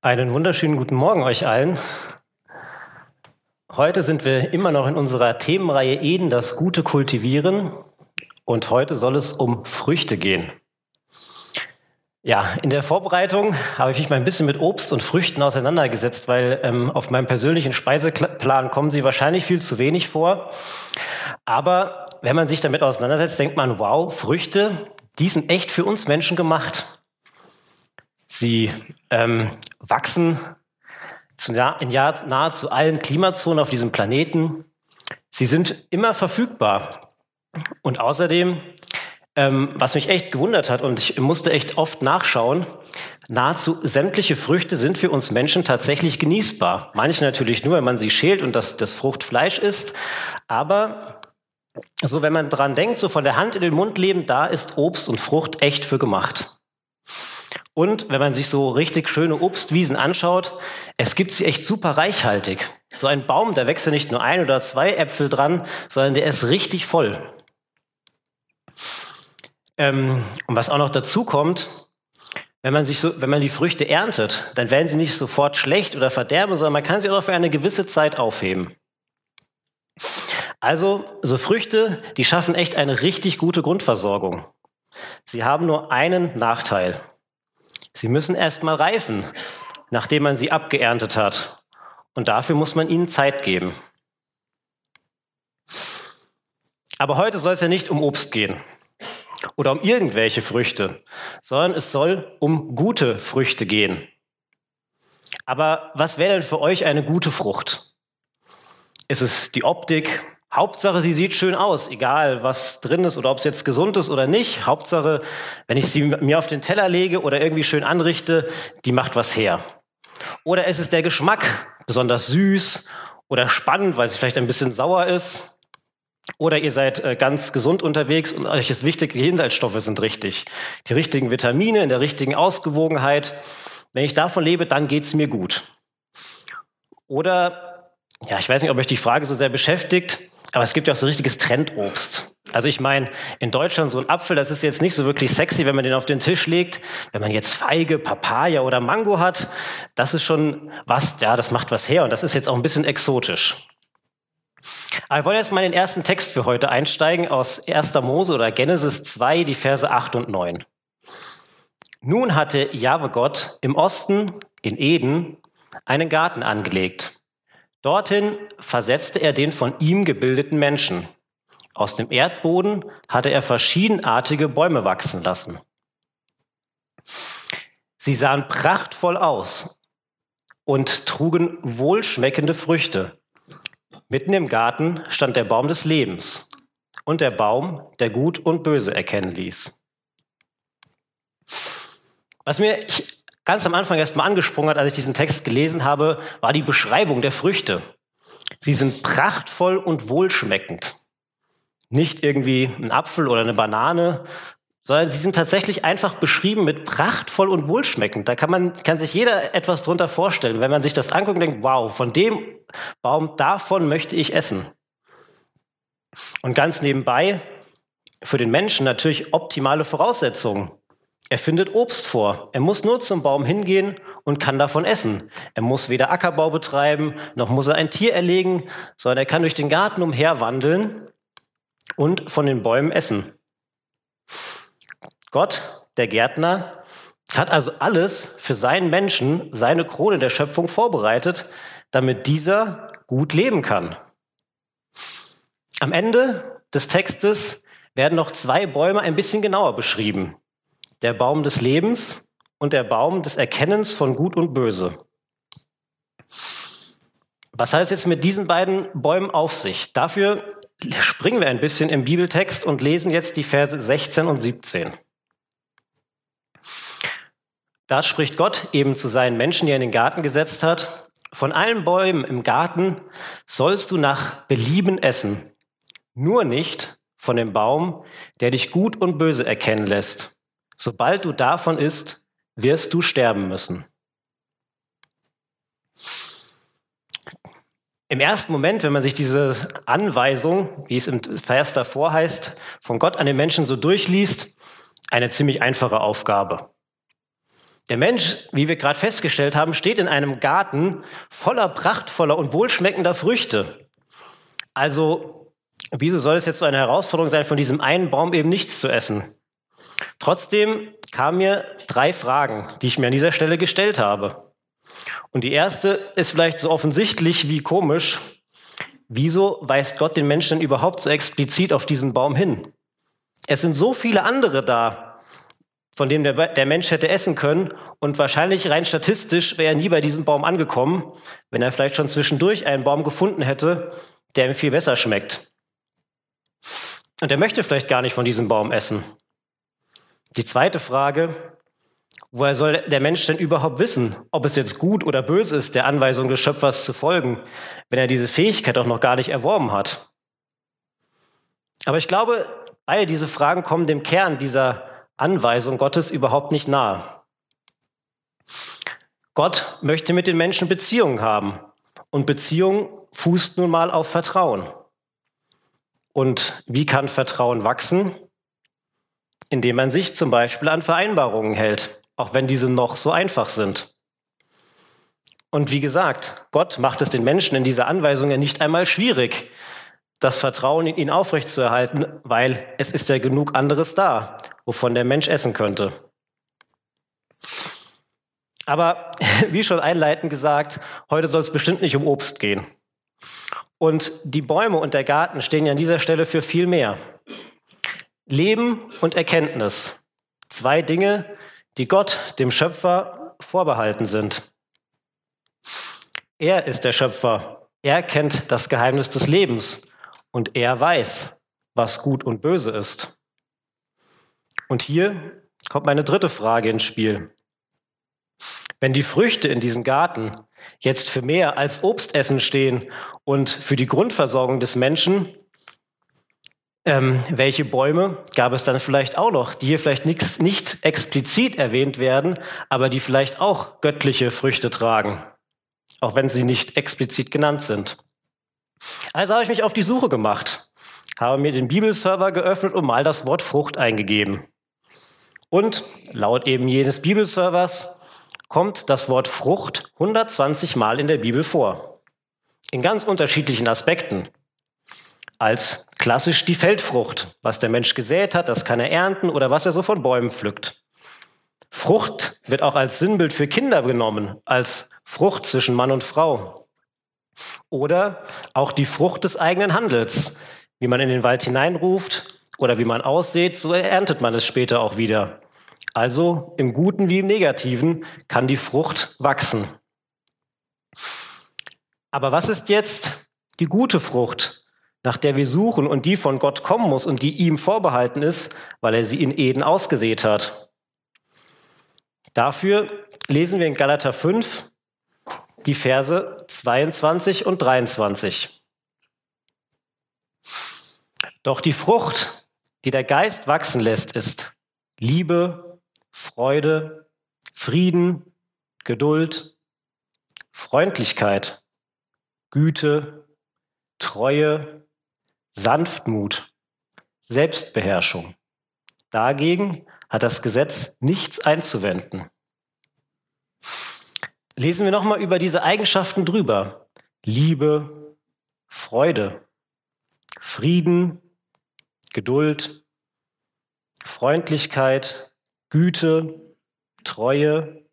Einen wunderschönen guten Morgen euch allen. Heute sind wir immer noch in unserer Themenreihe Eden, das Gute kultivieren. Und heute soll es um Früchte gehen. Ja, in der Vorbereitung habe ich mich mal ein bisschen mit Obst und Früchten auseinandergesetzt, weil ähm, auf meinem persönlichen Speiseplan kommen sie wahrscheinlich viel zu wenig vor. Aber wenn man sich damit auseinandersetzt, denkt man, wow, Früchte, die sind echt für uns Menschen gemacht. Sie ähm, wachsen in nahezu allen Klimazonen auf diesem Planeten. Sie sind immer verfügbar. Und außerdem, ähm, was mich echt gewundert hat, und ich musste echt oft nachschauen, nahezu sämtliche Früchte sind für uns Menschen tatsächlich genießbar. Manche natürlich nur, wenn man sie schält und das, das Fruchtfleisch isst. Aber so, wenn man dran denkt, so von der Hand in den Mund leben, da ist Obst und Frucht echt für gemacht. Und wenn man sich so richtig schöne Obstwiesen anschaut, es gibt sie echt super reichhaltig. So ein Baum, da wächst ja nicht nur ein oder zwei Äpfel dran, sondern der ist richtig voll. Ähm, und was auch noch dazu kommt, wenn man, sich so, wenn man die Früchte erntet, dann werden sie nicht sofort schlecht oder verderben, sondern man kann sie auch für eine gewisse Zeit aufheben. Also, so Früchte, die schaffen echt eine richtig gute Grundversorgung. Sie haben nur einen Nachteil. Sie müssen erst mal reifen, nachdem man sie abgeerntet hat. Und dafür muss man ihnen Zeit geben. Aber heute soll es ja nicht um Obst gehen oder um irgendwelche Früchte, sondern es soll um gute Früchte gehen. Aber was wäre denn für euch eine gute Frucht? Ist es die Optik, Hauptsache, sie sieht schön aus, egal was drin ist oder ob es jetzt gesund ist oder nicht. Hauptsache, wenn ich sie mir auf den Teller lege oder irgendwie schön anrichte, die macht was her. Oder ist es der Geschmack, besonders süß oder spannend, weil sie vielleicht ein bisschen sauer ist. Oder ihr seid äh, ganz gesund unterwegs und euch ist wichtig, die Inhaltsstoffe sind richtig. Die richtigen Vitamine in der richtigen Ausgewogenheit. Wenn ich davon lebe, dann geht's mir gut. Oder, ja, ich weiß nicht, ob euch die Frage so sehr beschäftigt, aber es gibt ja auch so richtiges Trendobst. Also ich meine, in Deutschland so ein Apfel, das ist jetzt nicht so wirklich sexy, wenn man den auf den Tisch legt. Wenn man jetzt Feige, Papaya oder Mango hat, das ist schon was, ja, das macht was her und das ist jetzt auch ein bisschen exotisch. Aber wir wollen jetzt mal in den ersten Text für heute einsteigen aus 1. Mose oder Genesis 2, die Verse 8 und 9. Nun hatte Jahwe Gott im Osten, in Eden, einen Garten angelegt Dorthin versetzte er den von ihm gebildeten Menschen. Aus dem Erdboden hatte er verschiedenartige Bäume wachsen lassen. Sie sahen prachtvoll aus und trugen wohlschmeckende Früchte. Mitten im Garten stand der Baum des Lebens und der Baum, der Gut und Böse erkennen ließ. Was mir ganz am Anfang erst mal angesprungen hat, als ich diesen Text gelesen habe, war die Beschreibung der Früchte. Sie sind prachtvoll und wohlschmeckend. Nicht irgendwie ein Apfel oder eine Banane, sondern sie sind tatsächlich einfach beschrieben mit prachtvoll und wohlschmeckend. Da kann man, kann sich jeder etwas drunter vorstellen. Wenn man sich das anguckt und denkt, wow, von dem Baum, davon möchte ich essen. Und ganz nebenbei, für den Menschen natürlich optimale Voraussetzungen. Er findet Obst vor. Er muss nur zum Baum hingehen und kann davon essen. Er muss weder Ackerbau betreiben, noch muss er ein Tier erlegen, sondern er kann durch den Garten umherwandeln und von den Bäumen essen. Gott, der Gärtner, hat also alles für seinen Menschen, seine Krone der Schöpfung vorbereitet, damit dieser gut leben kann. Am Ende des Textes werden noch zwei Bäume ein bisschen genauer beschrieben der Baum des Lebens und der Baum des Erkennens von Gut und Böse. Was heißt jetzt mit diesen beiden Bäumen auf sich? Dafür springen wir ein bisschen im Bibeltext und lesen jetzt die Verse 16 und 17. Da spricht Gott eben zu seinen Menschen, die er in den Garten gesetzt hat, von allen Bäumen im Garten sollst du nach Belieben essen, nur nicht von dem Baum, der dich gut und böse erkennen lässt. Sobald du davon isst, wirst du sterben müssen. Im ersten Moment, wenn man sich diese Anweisung, wie es im Vers davor heißt, von Gott an den Menschen so durchliest, eine ziemlich einfache Aufgabe. Der Mensch, wie wir gerade festgestellt haben, steht in einem Garten voller prachtvoller und wohlschmeckender Früchte. Also, wieso soll es jetzt so eine Herausforderung sein, von diesem einen Baum eben nichts zu essen? Trotzdem kamen mir drei Fragen, die ich mir an dieser Stelle gestellt habe. Und die erste ist vielleicht so offensichtlich wie komisch. Wieso weist Gott den Menschen überhaupt so explizit auf diesen Baum hin? Es sind so viele andere da, von denen der, der Mensch hätte essen können. Und wahrscheinlich rein statistisch wäre er nie bei diesem Baum angekommen, wenn er vielleicht schon zwischendurch einen Baum gefunden hätte, der ihm viel besser schmeckt. Und er möchte vielleicht gar nicht von diesem Baum essen. Die zweite Frage, woher soll der Mensch denn überhaupt wissen, ob es jetzt gut oder böse ist, der Anweisung des Schöpfers zu folgen, wenn er diese Fähigkeit auch noch gar nicht erworben hat? Aber ich glaube, all diese Fragen kommen dem Kern dieser Anweisung Gottes überhaupt nicht nahe. Gott möchte mit den Menschen Beziehungen haben. Und Beziehung fußt nun mal auf Vertrauen. Und wie kann Vertrauen wachsen? Indem man sich zum Beispiel an Vereinbarungen hält, auch wenn diese noch so einfach sind. Und wie gesagt, Gott macht es den Menschen in dieser Anweisung ja nicht einmal schwierig, das Vertrauen in ihn aufrechtzuerhalten, weil es ist ja genug anderes da, wovon der Mensch essen könnte. Aber wie schon einleitend gesagt, heute soll es bestimmt nicht um Obst gehen. Und die Bäume und der Garten stehen ja an dieser Stelle für viel mehr. Leben und Erkenntnis. Zwei Dinge, die Gott, dem Schöpfer, vorbehalten sind. Er ist der Schöpfer. Er kennt das Geheimnis des Lebens und er weiß, was gut und böse ist. Und hier kommt meine dritte Frage ins Spiel. Wenn die Früchte in diesem Garten jetzt für mehr als Obstessen stehen und für die Grundversorgung des Menschen, ähm, welche Bäume gab es dann vielleicht auch noch, die hier vielleicht nix, nicht explizit erwähnt werden, aber die vielleicht auch göttliche Früchte tragen, auch wenn sie nicht explizit genannt sind? Also habe ich mich auf die Suche gemacht, habe mir den Bibelserver geöffnet und mal das Wort Frucht eingegeben. Und laut eben jenes Bibelservers kommt das Wort Frucht 120 Mal in der Bibel vor. In ganz unterschiedlichen Aspekten. Als klassisch die Feldfrucht. Was der Mensch gesät hat, das kann er ernten oder was er so von Bäumen pflückt. Frucht wird auch als Sinnbild für Kinder genommen, als Frucht zwischen Mann und Frau. Oder auch die Frucht des eigenen Handels. Wie man in den Wald hineinruft oder wie man aussieht, so erntet man es später auch wieder. Also im Guten wie im Negativen kann die Frucht wachsen. Aber was ist jetzt die gute Frucht, nach der wir suchen und die von Gott kommen muss und die ihm vorbehalten ist, weil er sie in Eden ausgesät hat? Dafür lesen wir in Galater 5, die Verse 22 und 23. Doch die Frucht, die der Geist wachsen lässt, ist Liebe, Freude, Frieden, Geduld, Freundlichkeit, Güte, Treue, Sanftmut, Selbstbeherrschung. Dagegen hat das Gesetz nichts einzuwenden. Lesen wir nochmal über diese Eigenschaften drüber. Liebe, Freude, Frieden, Geduld, Freundlichkeit, Güte, Treue,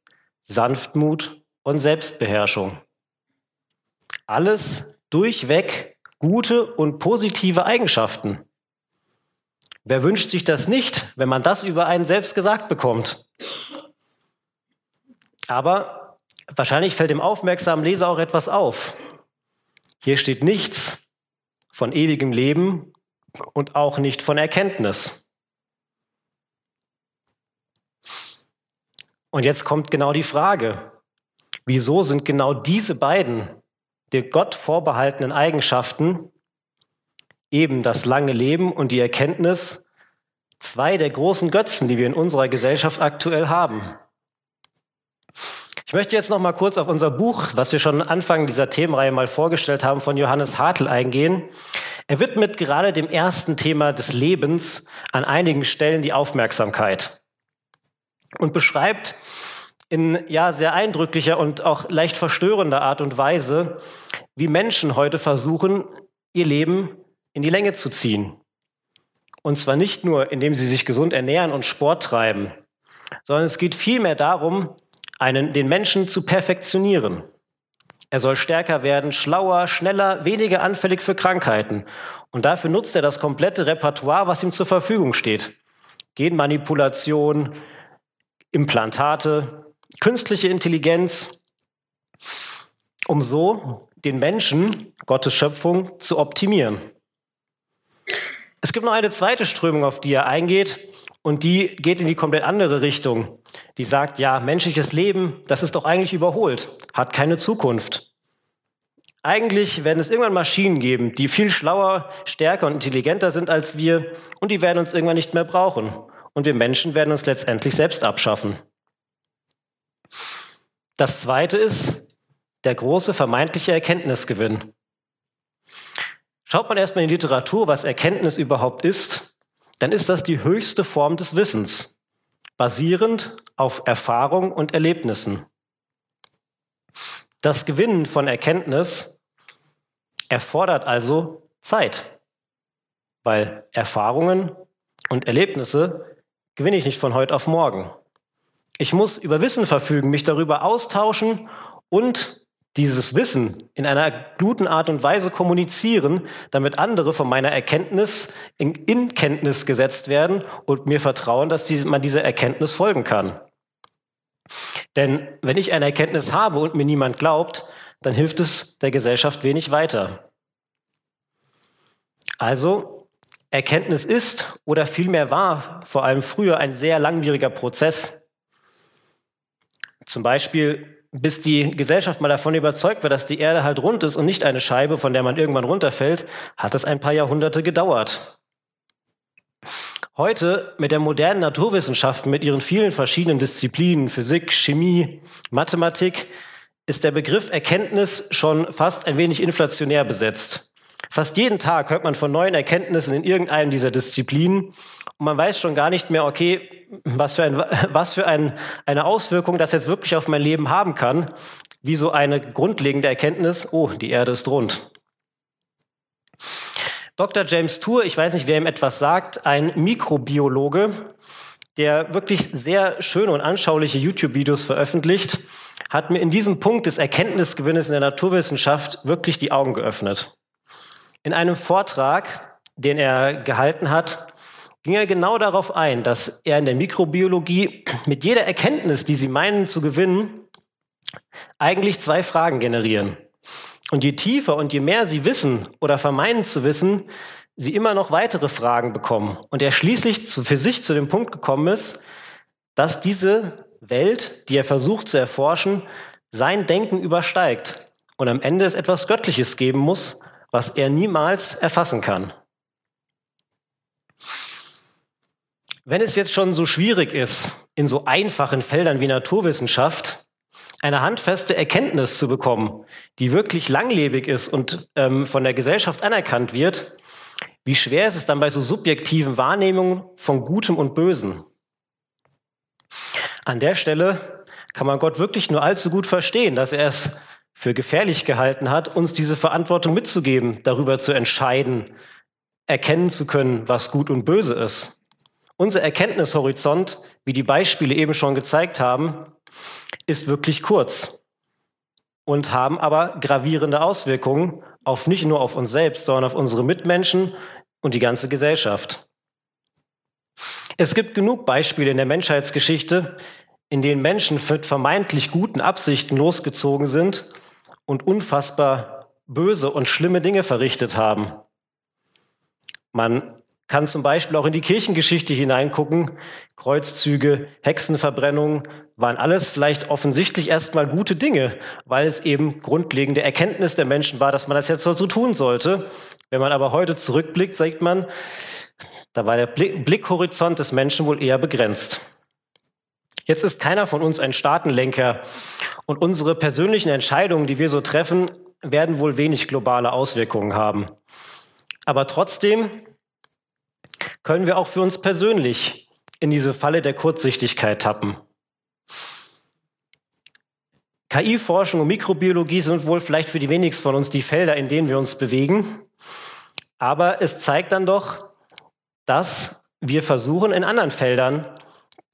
Sanftmut und Selbstbeherrschung. Alles durchweg gute und positive Eigenschaften. Wer wünscht sich das nicht, wenn man das über einen selbst gesagt bekommt? Aber Wahrscheinlich fällt dem aufmerksamen Leser auch etwas auf. Hier steht nichts von ewigem Leben und auch nicht von Erkenntnis. Und jetzt kommt genau die Frage, wieso sind genau diese beiden der Gott vorbehaltenen Eigenschaften, eben das lange Leben und die Erkenntnis, zwei der großen Götzen, die wir in unserer Gesellschaft aktuell haben? Ich möchte jetzt noch mal kurz auf unser Buch, was wir schon Anfang dieser Themenreihe mal vorgestellt haben, von Johannes Hartl eingehen. Er widmet gerade dem ersten Thema des Lebens an einigen Stellen die Aufmerksamkeit und beschreibt in ja sehr eindrücklicher und auch leicht verstörender Art und Weise, wie Menschen heute versuchen, ihr Leben in die Länge zu ziehen. Und zwar nicht nur, indem sie sich gesund ernähren und Sport treiben, sondern es geht vielmehr darum, einen, den Menschen zu perfektionieren. Er soll stärker werden, schlauer, schneller, weniger anfällig für Krankheiten. Und dafür nutzt er das komplette Repertoire, was ihm zur Verfügung steht. Genmanipulation, Implantate, künstliche Intelligenz, um so den Menschen, Gottes Schöpfung, zu optimieren. Es gibt noch eine zweite Strömung, auf die er eingeht, und die geht in die komplett andere Richtung. Die sagt, ja, menschliches Leben, das ist doch eigentlich überholt, hat keine Zukunft. Eigentlich werden es irgendwann Maschinen geben, die viel schlauer, stärker und intelligenter sind als wir und die werden uns irgendwann nicht mehr brauchen. Und wir Menschen werden uns letztendlich selbst abschaffen. Das zweite ist der große vermeintliche Erkenntnisgewinn. Schaut man erstmal in die Literatur, was Erkenntnis überhaupt ist, dann ist das die höchste Form des Wissens, basierend auf Erfahrung und Erlebnissen. Das Gewinnen von Erkenntnis erfordert also Zeit, weil Erfahrungen und Erlebnisse gewinne ich nicht von heute auf morgen. Ich muss über Wissen verfügen, mich darüber austauschen und dieses Wissen in einer guten Art und Weise kommunizieren, damit andere von meiner Erkenntnis in, in Kenntnis gesetzt werden und mir vertrauen, dass die, man dieser Erkenntnis folgen kann. Denn wenn ich eine Erkenntnis habe und mir niemand glaubt, dann hilft es der Gesellschaft wenig weiter. Also, Erkenntnis ist oder vielmehr war vor allem früher ein sehr langwieriger Prozess. Zum Beispiel bis die Gesellschaft mal davon überzeugt wird, dass die Erde halt rund ist und nicht eine Scheibe, von der man irgendwann runterfällt, hat es ein paar Jahrhunderte gedauert. Heute mit der modernen Naturwissenschaft, mit ihren vielen verschiedenen Disziplinen, Physik, Chemie, Mathematik, ist der Begriff Erkenntnis schon fast ein wenig inflationär besetzt. Fast jeden Tag hört man von neuen Erkenntnissen in irgendeinem dieser Disziplinen und man weiß schon gar nicht mehr, okay, was für, ein, was für ein, eine Auswirkung das jetzt wirklich auf mein Leben haben kann, wie so eine grundlegende Erkenntnis, oh, die Erde ist rund. Dr. James Tour, ich weiß nicht, wer ihm etwas sagt, ein Mikrobiologe, der wirklich sehr schöne und anschauliche YouTube-Videos veröffentlicht, hat mir in diesem Punkt des Erkenntnisgewinnes in der Naturwissenschaft wirklich die Augen geöffnet. In einem Vortrag, den er gehalten hat, ging er genau darauf ein, dass er in der Mikrobiologie mit jeder Erkenntnis, die sie meinen zu gewinnen, eigentlich zwei Fragen generieren. Und je tiefer und je mehr sie wissen oder vermeinen zu wissen, sie immer noch weitere Fragen bekommen. Und er schließlich zu, für sich zu dem Punkt gekommen ist, dass diese Welt, die er versucht zu erforschen, sein Denken übersteigt und am Ende es etwas Göttliches geben muss, was er niemals erfassen kann. Wenn es jetzt schon so schwierig ist, in so einfachen Feldern wie Naturwissenschaft eine handfeste Erkenntnis zu bekommen, die wirklich langlebig ist und ähm, von der Gesellschaft anerkannt wird, wie schwer ist es dann bei so subjektiven Wahrnehmungen von Gutem und Bösen? An der Stelle kann man Gott wirklich nur allzu gut verstehen, dass er es für gefährlich gehalten hat, uns diese Verantwortung mitzugeben, darüber zu entscheiden, erkennen zu können, was gut und böse ist. Unser Erkenntnishorizont, wie die Beispiele eben schon gezeigt haben, ist wirklich kurz und haben aber gravierende Auswirkungen auf nicht nur auf uns selbst, sondern auf unsere Mitmenschen und die ganze Gesellschaft. Es gibt genug Beispiele in der Menschheitsgeschichte, in denen Menschen mit vermeintlich guten Absichten losgezogen sind und unfassbar böse und schlimme Dinge verrichtet haben. Man kann zum Beispiel auch in die Kirchengeschichte hineingucken. Kreuzzüge, Hexenverbrennungen waren alles vielleicht offensichtlich erstmal gute Dinge, weil es eben grundlegende Erkenntnis der Menschen war, dass man das jetzt so tun sollte. Wenn man aber heute zurückblickt, sagt man, da war der Blickhorizont des Menschen wohl eher begrenzt. Jetzt ist keiner von uns ein Staatenlenker und unsere persönlichen Entscheidungen, die wir so treffen, werden wohl wenig globale Auswirkungen haben. Aber trotzdem können wir auch für uns persönlich in diese Falle der Kurzsichtigkeit tappen. KI-Forschung und Mikrobiologie sind wohl vielleicht für die wenigsten von uns die Felder, in denen wir uns bewegen. Aber es zeigt dann doch, dass wir versuchen, in anderen Feldern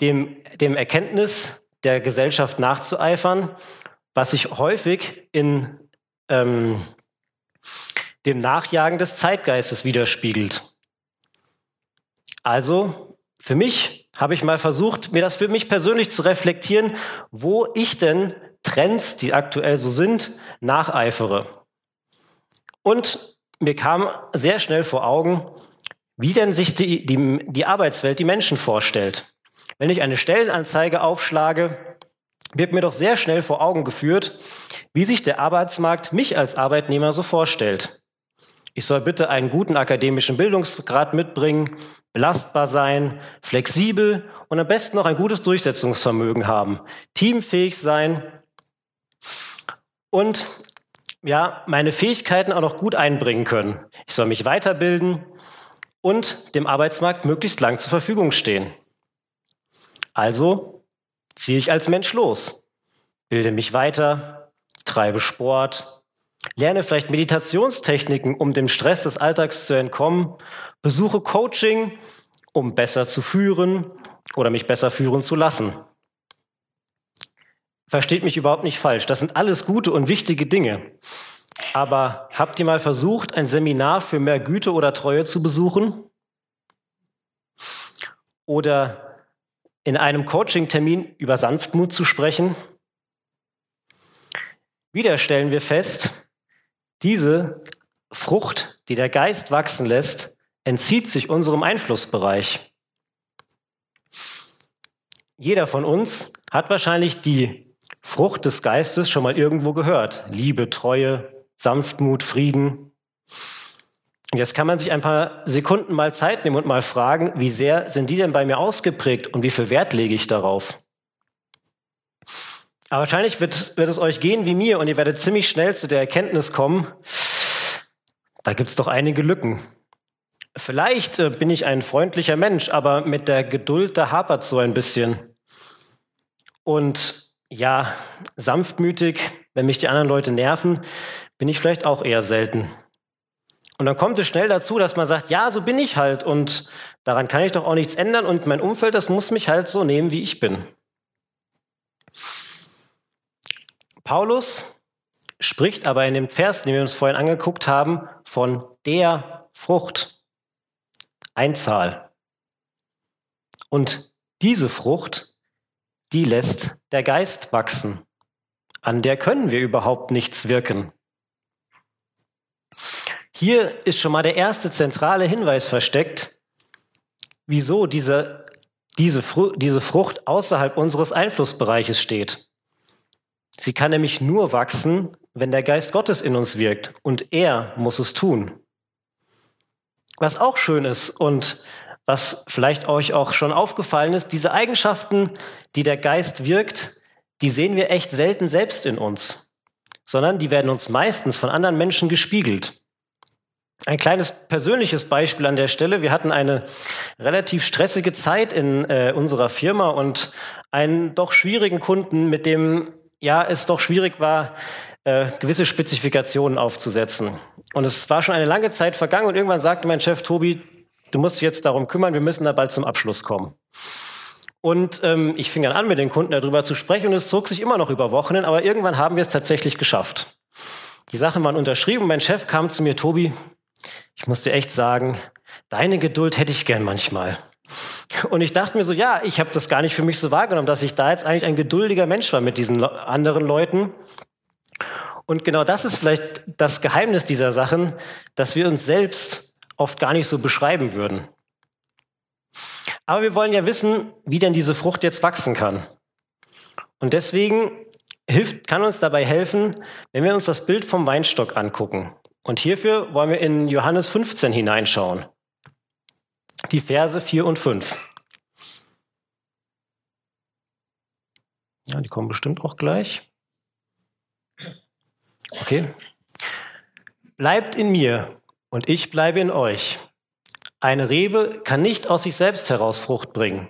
dem, dem Erkenntnis der Gesellschaft nachzueifern, was sich häufig in ähm, dem Nachjagen des Zeitgeistes widerspiegelt. Also, für mich habe ich mal versucht, mir das für mich persönlich zu reflektieren, wo ich denn Trends, die aktuell so sind, nacheifere. Und mir kam sehr schnell vor Augen, wie denn sich die, die, die Arbeitswelt die Menschen vorstellt. Wenn ich eine Stellenanzeige aufschlage, wird mir doch sehr schnell vor Augen geführt, wie sich der Arbeitsmarkt mich als Arbeitnehmer so vorstellt. Ich soll bitte einen guten akademischen Bildungsgrad mitbringen, belastbar sein, flexibel und am besten noch ein gutes Durchsetzungsvermögen haben, teamfähig sein und ja, meine Fähigkeiten auch noch gut einbringen können. Ich soll mich weiterbilden und dem Arbeitsmarkt möglichst lang zur Verfügung stehen. Also ziehe ich als Mensch los, bilde mich weiter, treibe Sport, lerne vielleicht Meditationstechniken, um dem Stress des Alltags zu entkommen, besuche Coaching, um besser zu führen oder mich besser führen zu lassen. Versteht mich überhaupt nicht falsch, das sind alles gute und wichtige Dinge. Aber habt ihr mal versucht, ein Seminar für mehr Güte oder Treue zu besuchen? Oder in einem Coaching-Termin über Sanftmut zu sprechen? Wieder stellen wir fest, diese Frucht, die der Geist wachsen lässt, entzieht sich unserem Einflussbereich. Jeder von uns hat wahrscheinlich die Frucht des Geistes schon mal irgendwo gehört. Liebe, Treue, Sanftmut, Frieden. Und jetzt kann man sich ein paar Sekunden mal Zeit nehmen und mal fragen, wie sehr sind die denn bei mir ausgeprägt und wie viel Wert lege ich darauf? Aber wahrscheinlich wird, wird es euch gehen wie mir und ihr werdet ziemlich schnell zu der Erkenntnis kommen, da gibt es doch einige Lücken. Vielleicht äh, bin ich ein freundlicher Mensch, aber mit der Geduld, da hapert so ein bisschen. Und ja, sanftmütig, wenn mich die anderen Leute nerven, bin ich vielleicht auch eher selten. Und dann kommt es schnell dazu, dass man sagt, ja, so bin ich halt und daran kann ich doch auch nichts ändern und mein Umfeld, das muss mich halt so nehmen, wie ich bin. Paulus spricht aber in dem Vers, den wir uns vorhin angeguckt haben, von der Frucht. Einzahl. Und diese Frucht, die lässt der Geist wachsen. An der können wir überhaupt nichts wirken. Hier ist schon mal der erste zentrale Hinweis versteckt, wieso diese, diese, diese Frucht außerhalb unseres Einflussbereiches steht. Sie kann nämlich nur wachsen, wenn der Geist Gottes in uns wirkt und er muss es tun. Was auch schön ist und was vielleicht euch auch schon aufgefallen ist, diese Eigenschaften, die der Geist wirkt, die sehen wir echt selten selbst in uns, sondern die werden uns meistens von anderen Menschen gespiegelt. Ein kleines persönliches Beispiel an der Stelle. Wir hatten eine relativ stressige Zeit in äh, unserer Firma und einen doch schwierigen Kunden, mit dem ja, es doch schwierig war, äh, gewisse Spezifikationen aufzusetzen. Und es war schon eine lange Zeit vergangen und irgendwann sagte mein Chef Tobi, du musst dich jetzt darum kümmern, wir müssen da bald zum Abschluss kommen. Und ähm, ich fing dann an, mit den Kunden darüber zu sprechen und es zog sich immer noch über Wochen, aber irgendwann haben wir es tatsächlich geschafft. Die Sachen waren unterschrieben mein Chef kam zu mir, Tobi, ich muss dir echt sagen, deine Geduld hätte ich gern manchmal. Und ich dachte mir so, ja, ich habe das gar nicht für mich so wahrgenommen, dass ich da jetzt eigentlich ein geduldiger Mensch war mit diesen anderen Leuten. Und genau das ist vielleicht das Geheimnis dieser Sachen, dass wir uns selbst oft gar nicht so beschreiben würden. Aber wir wollen ja wissen, wie denn diese Frucht jetzt wachsen kann. Und deswegen hilft, kann uns dabei helfen, wenn wir uns das Bild vom Weinstock angucken. Und hierfür wollen wir in Johannes 15 hineinschauen die Verse 4 und 5. Ja, die kommen bestimmt auch gleich. Okay. Bleibt in mir und ich bleibe in euch. Eine Rebe kann nicht aus sich selbst heraus Frucht bringen.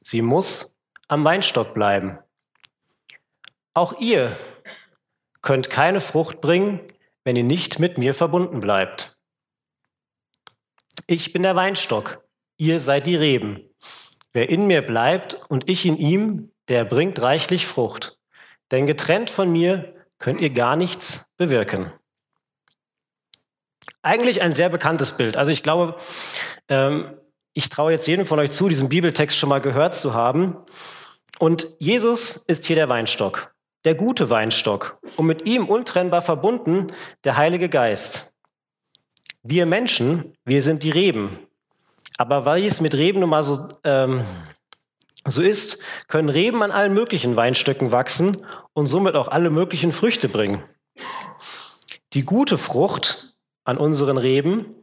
Sie muss am Weinstock bleiben. Auch ihr könnt keine Frucht bringen, wenn ihr nicht mit mir verbunden bleibt. Ich bin der Weinstock, ihr seid die Reben. Wer in mir bleibt und ich in ihm, der bringt reichlich Frucht. Denn getrennt von mir könnt ihr gar nichts bewirken. Eigentlich ein sehr bekanntes Bild. Also ich glaube, ähm, ich traue jetzt jedem von euch zu, diesen Bibeltext schon mal gehört zu haben. Und Jesus ist hier der Weinstock, der gute Weinstock und mit ihm untrennbar verbunden der Heilige Geist. Wir Menschen, wir sind die Reben. Aber weil es mit Reben nun mal so, ähm, so ist, können Reben an allen möglichen Weinstöcken wachsen und somit auch alle möglichen Früchte bringen. Die gute Frucht an unseren Reben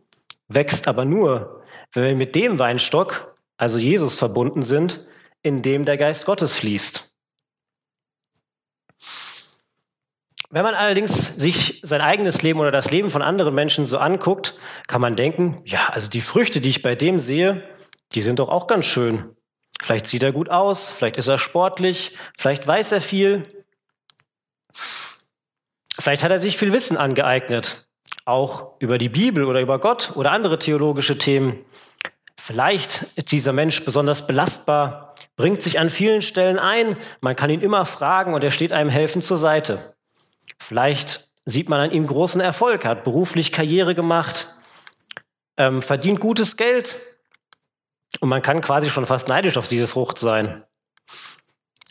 wächst aber nur, wenn wir mit dem Weinstock, also Jesus, verbunden sind, in dem der Geist Gottes fließt. Wenn man allerdings sich sein eigenes Leben oder das Leben von anderen Menschen so anguckt, kann man denken, ja, also die Früchte, die ich bei dem sehe, die sind doch auch ganz schön. Vielleicht sieht er gut aus, vielleicht ist er sportlich, vielleicht weiß er viel. Vielleicht hat er sich viel Wissen angeeignet, auch über die Bibel oder über Gott oder andere theologische Themen. Vielleicht ist dieser Mensch besonders belastbar bringt sich an vielen Stellen ein. Man kann ihn immer fragen und er steht einem helfend zur Seite. Vielleicht sieht man an ihm großen Erfolg, hat beruflich Karriere gemacht, ähm, verdient gutes Geld und man kann quasi schon fast neidisch auf diese Frucht sein.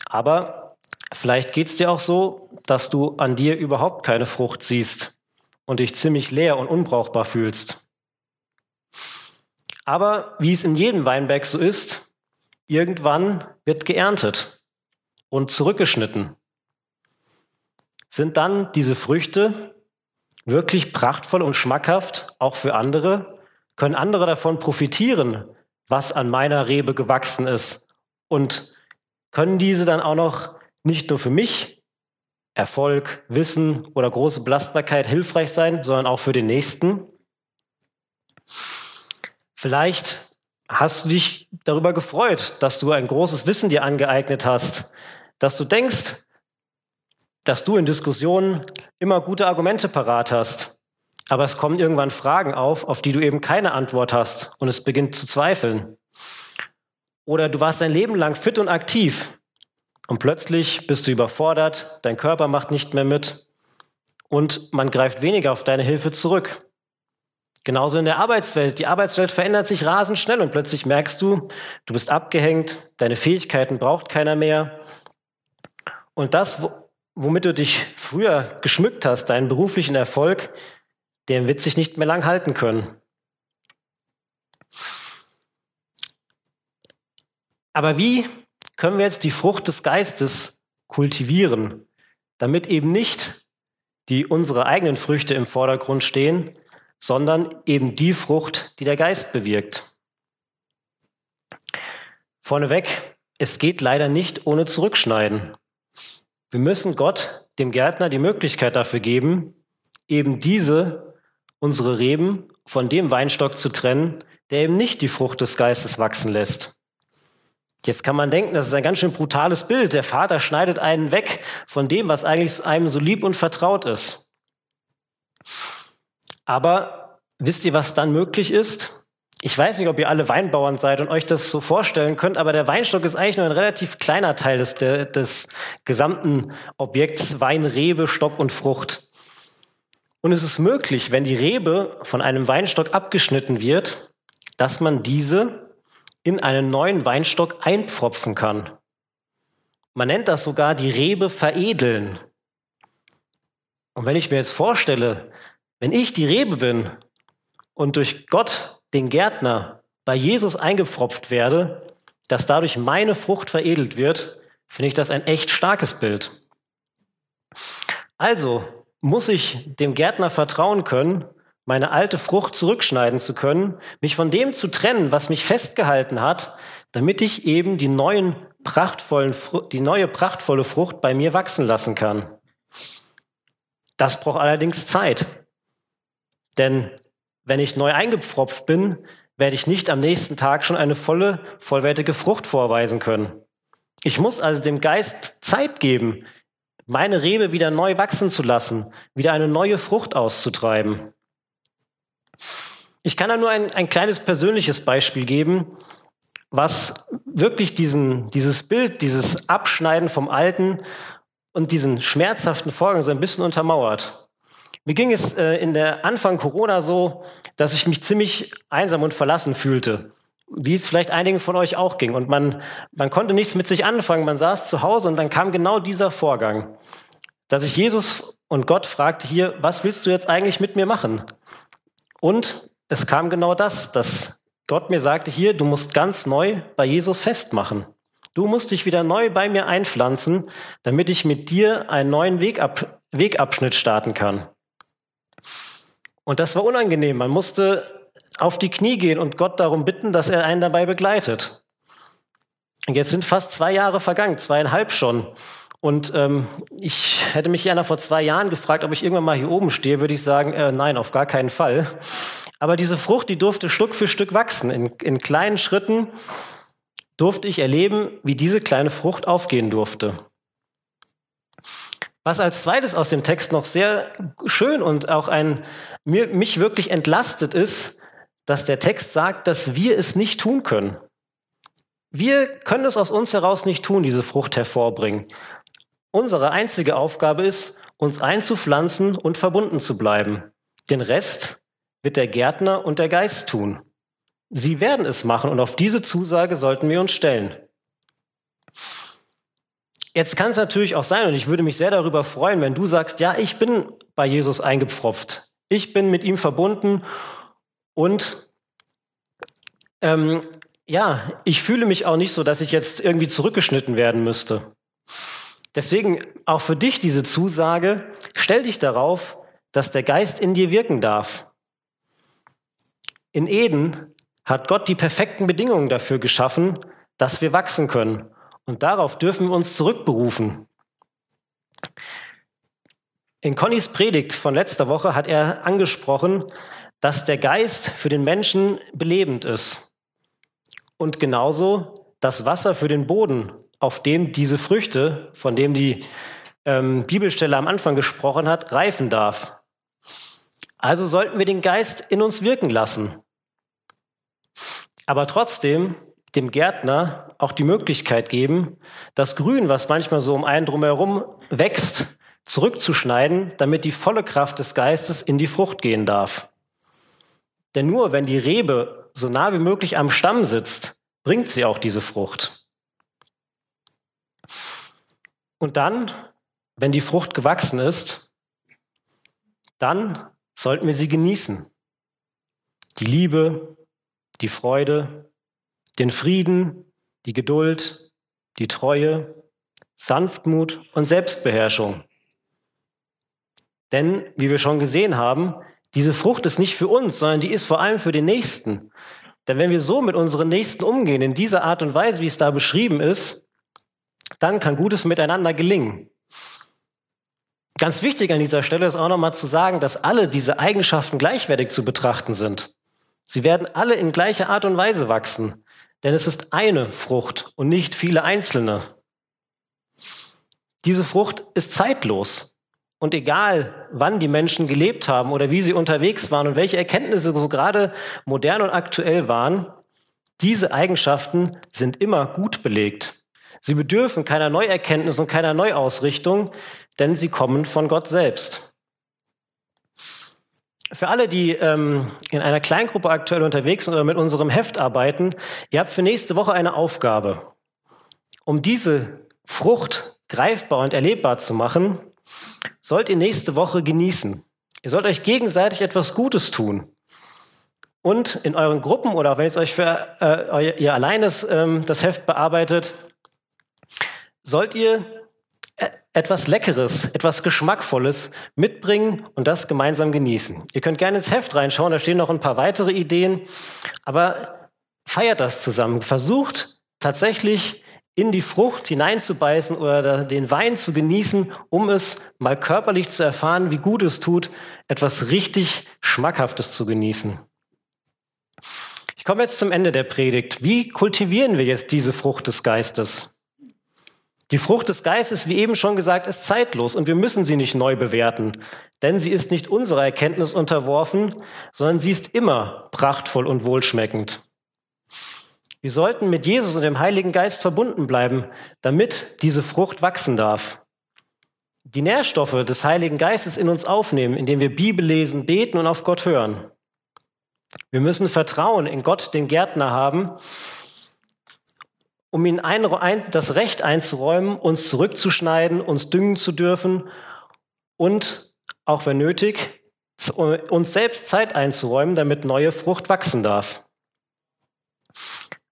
Aber vielleicht geht es dir auch so, dass du an dir überhaupt keine Frucht siehst und dich ziemlich leer und unbrauchbar fühlst. Aber wie es in jedem Weinberg so ist, Irgendwann wird geerntet und zurückgeschnitten. Sind dann diese Früchte wirklich prachtvoll und schmackhaft, auch für andere? Können andere davon profitieren, was an meiner Rebe gewachsen ist? Und können diese dann auch noch nicht nur für mich Erfolg, Wissen oder große Belastbarkeit hilfreich sein, sondern auch für den Nächsten? Vielleicht hast du dich darüber gefreut, dass du ein großes Wissen dir angeeignet hast, dass du denkst, dass du in Diskussionen immer gute Argumente parat hast. Aber es kommen irgendwann Fragen auf, auf die du eben keine Antwort hast und es beginnt zu zweifeln. Oder du warst dein Leben lang fit und aktiv und plötzlich bist du überfordert, dein Körper macht nicht mehr mit und man greift weniger auf deine Hilfe zurück. Genauso in der Arbeitswelt. Die Arbeitswelt verändert sich rasend schnell und plötzlich merkst du, du bist abgehängt, deine Fähigkeiten braucht keiner mehr. Und das, womit du dich früher geschmückt hast, deinen beruflichen Erfolg, den wird sich nicht mehr lang halten können. Aber wie können wir jetzt die Frucht des Geistes kultivieren, damit eben nicht die unsere eigenen Früchte im Vordergrund stehen, sondern eben die Frucht, die der Geist bewirkt. Vorneweg, es geht leider nicht ohne Zurückschneiden. Wir müssen Gott, dem Gärtner, die Möglichkeit dafür geben, eben diese, unsere Reben, von dem Weinstock zu trennen, der eben nicht die Frucht des Geistes wachsen lässt. Jetzt kann man denken, das ist ein ganz schön brutales Bild. Der Vater schneidet einen weg von dem, was eigentlich einem so lieb und vertraut ist. Aber wisst ihr, was dann möglich ist? Ich weiß nicht, ob ihr alle Weinbauern seid und euch das so vorstellen könnt, aber der Weinstock ist eigentlich nur ein relativ kleiner Teil des, des gesamten Objekts Wein, Rebe, Stock und Frucht. Und es ist möglich, wenn die Rebe von einem Weinstock abgeschnitten wird, dass man diese in einen neuen Weinstock einpfropfen kann. Man nennt das sogar die Rebe veredeln. Und wenn ich mir jetzt vorstelle, wenn ich die Rebe bin und durch Gott, den Gärtner, bei Jesus eingepfropft werde, dass dadurch meine Frucht veredelt wird, finde ich das ein echt starkes Bild. Also muss ich dem Gärtner vertrauen können, meine alte Frucht zurückschneiden zu können, mich von dem zu trennen, was mich festgehalten hat, damit ich eben die, neuen prachtvollen, die neue prachtvolle Frucht bei mir wachsen lassen kann. Das braucht allerdings Zeit. Denn wenn ich neu eingepfropft bin, werde ich nicht am nächsten Tag schon eine volle, vollwertige Frucht vorweisen können. Ich muss also dem Geist Zeit geben, meine Rebe wieder neu wachsen zu lassen, wieder eine neue Frucht auszutreiben. Ich kann da nur ein, ein kleines persönliches Beispiel geben, was wirklich diesen, dieses Bild, dieses Abschneiden vom Alten und diesen schmerzhaften Vorgang so ein bisschen untermauert. Mir ging es äh, in der Anfang Corona so, dass ich mich ziemlich einsam und verlassen fühlte wie es vielleicht einigen von euch auch ging. Und man, man konnte nichts mit sich anfangen. Man saß zu Hause und dann kam genau dieser Vorgang, dass ich Jesus und Gott fragte hier, was willst du jetzt eigentlich mit mir machen? Und es kam genau das, dass Gott mir sagte, hier, du musst ganz neu bei Jesus festmachen. Du musst dich wieder neu bei mir einpflanzen, damit ich mit dir einen neuen Wegab Wegabschnitt starten kann. Und das war unangenehm. Man musste auf die Knie gehen und Gott darum bitten, dass er einen dabei begleitet. Und jetzt sind fast zwei Jahre vergangen, zweieinhalb schon. Und ähm, ich hätte mich einer vor zwei Jahren gefragt, ob ich irgendwann mal hier oben stehe, würde ich sagen, äh, nein, auf gar keinen Fall. Aber diese Frucht, die durfte Stück für Stück wachsen. In, in kleinen Schritten durfte ich erleben, wie diese kleine Frucht aufgehen durfte. Was als zweites aus dem Text noch sehr schön und auch ein, mir, mich wirklich entlastet ist, dass der Text sagt, dass wir es nicht tun können. Wir können es aus uns heraus nicht tun, diese Frucht hervorbringen. Unsere einzige Aufgabe ist, uns einzupflanzen und verbunden zu bleiben. Den Rest wird der Gärtner und der Geist tun. Sie werden es machen und auf diese Zusage sollten wir uns stellen. Jetzt kann es natürlich auch sein, und ich würde mich sehr darüber freuen, wenn du sagst, ja, ich bin bei Jesus eingepfropft. Ich bin mit ihm verbunden und ähm, ja, ich fühle mich auch nicht so, dass ich jetzt irgendwie zurückgeschnitten werden müsste. Deswegen auch für dich diese Zusage, stell dich darauf, dass der Geist in dir wirken darf. In Eden hat Gott die perfekten Bedingungen dafür geschaffen, dass wir wachsen können. Und darauf dürfen wir uns zurückberufen. In Connys Predigt von letzter Woche hat er angesprochen, dass der Geist für den Menschen belebend ist. Und genauso das Wasser für den Boden, auf dem diese Früchte, von dem die ähm, Bibelstelle am Anfang gesprochen hat, reifen darf. Also sollten wir den Geist in uns wirken lassen. Aber trotzdem dem Gärtner auch die Möglichkeit geben, das Grün, was manchmal so um einen drumherum wächst, zurückzuschneiden, damit die volle Kraft des Geistes in die Frucht gehen darf. Denn nur wenn die Rebe so nah wie möglich am Stamm sitzt, bringt sie auch diese Frucht. Und dann, wenn die Frucht gewachsen ist, dann sollten wir sie genießen. Die Liebe, die Freude, den Frieden, die Geduld, die Treue, Sanftmut und Selbstbeherrschung. Denn, wie wir schon gesehen haben, diese Frucht ist nicht für uns, sondern die ist vor allem für den Nächsten. Denn wenn wir so mit unseren Nächsten umgehen, in dieser Art und Weise, wie es da beschrieben ist, dann kann gutes Miteinander gelingen. Ganz wichtig an dieser Stelle ist auch nochmal zu sagen, dass alle diese Eigenschaften gleichwertig zu betrachten sind. Sie werden alle in gleicher Art und Weise wachsen, denn es ist eine Frucht und nicht viele einzelne. Diese Frucht ist zeitlos. Und egal, wann die Menschen gelebt haben oder wie sie unterwegs waren und welche Erkenntnisse so gerade modern und aktuell waren, diese Eigenschaften sind immer gut belegt. Sie bedürfen keiner Neuerkenntnis und keiner Neuausrichtung, denn sie kommen von Gott selbst. Für alle, die ähm, in einer Kleingruppe aktuell unterwegs sind oder mit unserem Heft arbeiten, ihr habt für nächste Woche eine Aufgabe. Um diese Frucht greifbar und erlebbar zu machen, sollt ihr nächste Woche genießen. Ihr sollt euch gegenseitig etwas Gutes tun. Und in euren Gruppen oder wenn es euch für äh, ihr alleine ähm, das Heft bearbeitet, sollt ihr etwas Leckeres, etwas Geschmackvolles mitbringen und das gemeinsam genießen. Ihr könnt gerne ins Heft reinschauen, da stehen noch ein paar weitere Ideen, aber feiert das zusammen. Versucht tatsächlich in die Frucht hineinzubeißen oder den Wein zu genießen, um es mal körperlich zu erfahren, wie gut es tut, etwas richtig Schmackhaftes zu genießen. Ich komme jetzt zum Ende der Predigt. Wie kultivieren wir jetzt diese Frucht des Geistes? Die Frucht des Geistes, wie eben schon gesagt, ist zeitlos und wir müssen sie nicht neu bewerten, denn sie ist nicht unserer Erkenntnis unterworfen, sondern sie ist immer prachtvoll und wohlschmeckend. Wir sollten mit Jesus und dem Heiligen Geist verbunden bleiben, damit diese Frucht wachsen darf. Die Nährstoffe des Heiligen Geistes in uns aufnehmen, indem wir Bibel lesen, beten und auf Gott hören. Wir müssen Vertrauen in Gott, den Gärtner, haben um ihnen ein, das Recht einzuräumen, uns zurückzuschneiden, uns düngen zu dürfen und, auch wenn nötig, uns selbst Zeit einzuräumen, damit neue Frucht wachsen darf.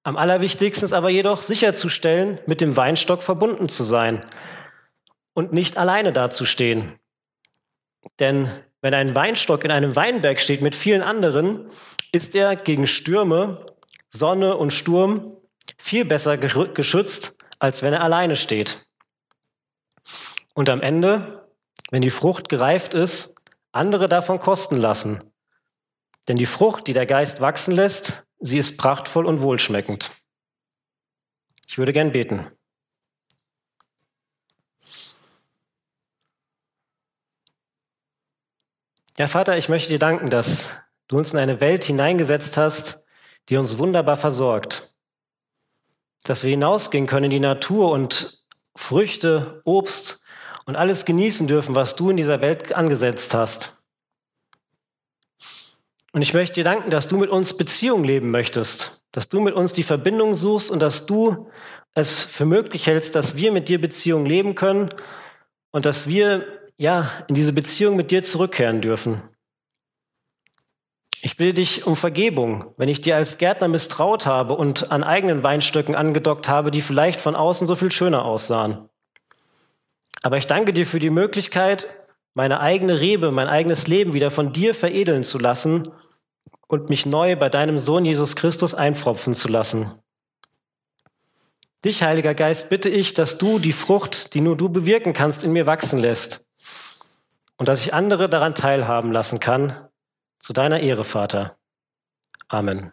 Am allerwichtigsten ist aber jedoch sicherzustellen, mit dem Weinstock verbunden zu sein und nicht alleine dazustehen. Denn wenn ein Weinstock in einem Weinberg steht mit vielen anderen, ist er gegen Stürme, Sonne und Sturm viel besser geschützt, als wenn er alleine steht. Und am Ende, wenn die Frucht gereift ist, andere davon kosten lassen. Denn die Frucht, die der Geist wachsen lässt, sie ist prachtvoll und wohlschmeckend. Ich würde gern beten. Ja, Vater, ich möchte dir danken, dass du uns in eine Welt hineingesetzt hast, die uns wunderbar versorgt dass wir hinausgehen können in die Natur und Früchte, Obst und alles genießen dürfen, was du in dieser Welt angesetzt hast. Und ich möchte dir danken, dass du mit uns Beziehung leben möchtest, dass du mit uns die Verbindung suchst und dass du es für möglich hältst, dass wir mit dir Beziehung leben können und dass wir ja in diese Beziehung mit dir zurückkehren dürfen. Ich bitte dich um Vergebung, wenn ich dir als Gärtner misstraut habe und an eigenen Weinstöcken angedockt habe, die vielleicht von außen so viel schöner aussahen. Aber ich danke dir für die Möglichkeit, meine eigene Rebe, mein eigenes Leben wieder von dir veredeln zu lassen und mich neu bei deinem Sohn Jesus Christus einpfropfen zu lassen. Dich, Heiliger Geist, bitte ich, dass du die Frucht, die nur du bewirken kannst, in mir wachsen lässt und dass ich andere daran teilhaben lassen kann, zu deiner Ehre, Vater. Amen.